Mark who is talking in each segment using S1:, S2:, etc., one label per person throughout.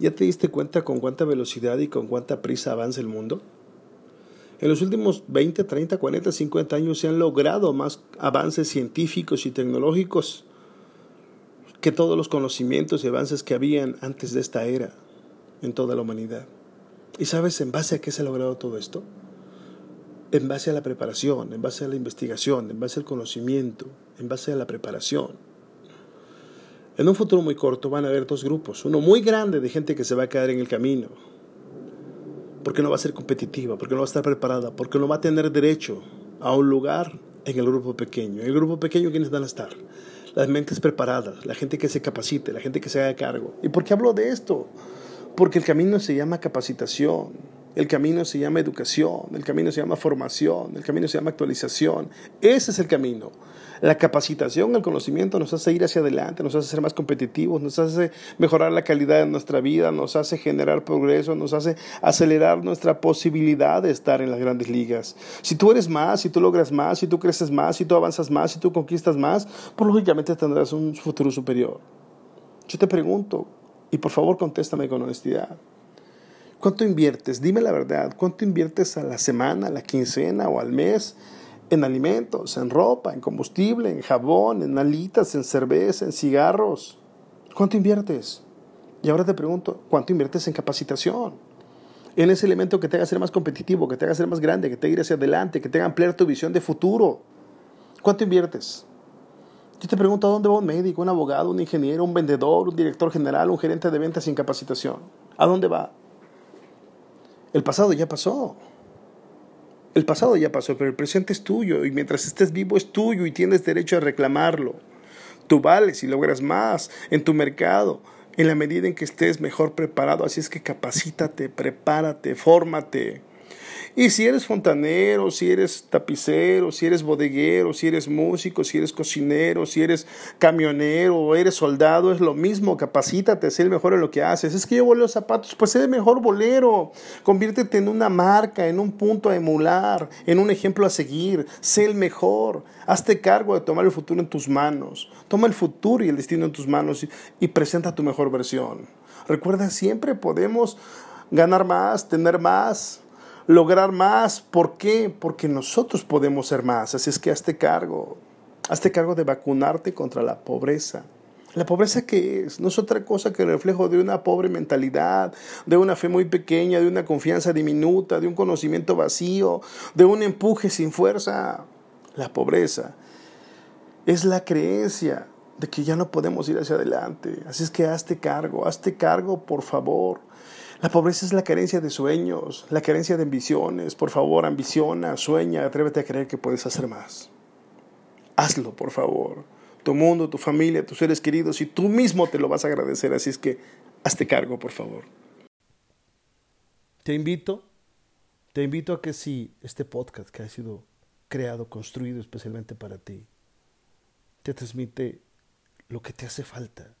S1: ¿Ya te diste cuenta con cuánta velocidad y con cuánta prisa avanza el mundo? En los últimos 20, 30, 40, 50 años se han logrado más avances científicos y tecnológicos que todos los conocimientos y avances que habían antes de esta era en toda la humanidad. ¿Y sabes en base a qué se ha logrado todo esto? En base a la preparación, en base a la investigación, en base al conocimiento, en base a la preparación. En un futuro muy corto van a haber dos grupos, uno muy grande de gente que se va a quedar en el camino, porque no va a ser competitiva, porque no va a estar preparada, porque no va a tener derecho a un lugar en el grupo pequeño. En el grupo pequeño, ¿quiénes van a estar? Las mentes preparadas, la gente que se capacite, la gente que se haga cargo. ¿Y por qué hablo de esto? Porque el camino se llama capacitación, el camino se llama educación, el camino se llama formación, el camino se llama actualización. Ese es el camino. La capacitación, el conocimiento nos hace ir hacia adelante, nos hace ser más competitivos, nos hace mejorar la calidad de nuestra vida, nos hace generar progreso, nos hace acelerar nuestra posibilidad de estar en las grandes ligas. Si tú eres más, si tú logras más, si tú creces más, si tú avanzas más, si tú conquistas más, pues lógicamente tendrás un futuro superior. Yo te pregunto, y por favor contéstame con honestidad. ¿Cuánto inviertes? Dime la verdad. ¿Cuánto inviertes a la semana, a la quincena o al mes en alimentos, en ropa, en combustible, en jabón, en alitas, en cerveza, en cigarros. ¿Cuánto inviertes? Y ahora te pregunto, ¿cuánto inviertes en capacitación? En ese elemento que te haga ser más competitivo, que te haga ser más grande, que te haga ir hacia adelante, que te haga ampliar tu visión de futuro. ¿Cuánto inviertes? Yo te pregunto, ¿a dónde va un médico, un abogado, un ingeniero, un vendedor, un director general, un gerente de ventas sin capacitación? ¿A dónde va? El pasado ya pasó. El pasado ya pasó, pero el presente es tuyo y mientras estés vivo es tuyo y tienes derecho a reclamarlo. Tú vales y logras más en tu mercado en la medida en que estés mejor preparado. Así es que capacítate, prepárate, fórmate. Y si eres fontanero, si eres tapicero, si eres bodeguero, si eres músico, si eres cocinero, si eres camionero o eres soldado, es lo mismo, capacítate, sé el mejor en lo que haces. Es que yo voleo zapatos, pues sé el mejor bolero. Conviértete en una marca, en un punto a emular, en un ejemplo a seguir. Sé el mejor. Hazte cargo de tomar el futuro en tus manos. Toma el futuro y el destino en tus manos y, y presenta tu mejor versión. Recuerda, siempre podemos ganar más, tener más, lograr más. ¿Por qué? Porque nosotros podemos ser más. Así es que hazte cargo. Hazte cargo de vacunarte contra la pobreza. La pobreza que es no es otra cosa que el reflejo de una pobre mentalidad, de una fe muy pequeña, de una confianza diminuta, de un conocimiento vacío, de un empuje sin fuerza. La pobreza es la creencia de que ya no podemos ir hacia adelante. Así es que hazte cargo, hazte cargo, por favor. La pobreza es la carencia de sueños, la carencia de ambiciones. Por favor, ambiciona, sueña, atrévete a creer que puedes hacer más. Hazlo, por favor. Tu mundo, tu familia, tus seres queridos y tú mismo te lo vas a agradecer. Así es que hazte cargo, por favor. Te invito, te invito a que si este podcast que ha sido creado, construido especialmente para ti, te transmite lo que te hace falta,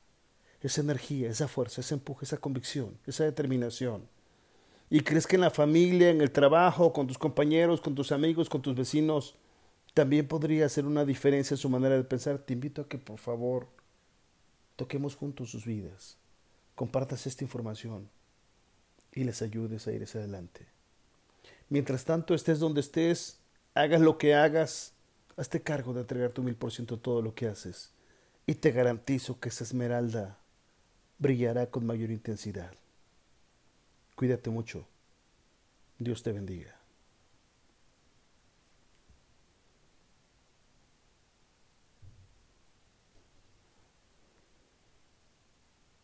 S1: esa energía, esa fuerza, ese empuje, esa convicción, esa determinación. Y crees que en la familia, en el trabajo, con tus compañeros, con tus amigos, con tus vecinos, también podría hacer una diferencia en su manera de pensar. Te invito a que por favor toquemos juntos sus vidas, compartas esta información y les ayudes a ir hacia adelante. Mientras tanto estés donde estés, hagas lo que hagas, hazte cargo de entregar tu mil por ciento todo lo que haces. Y te garantizo que esa esmeralda brillará con mayor intensidad. Cuídate mucho Dios te bendiga.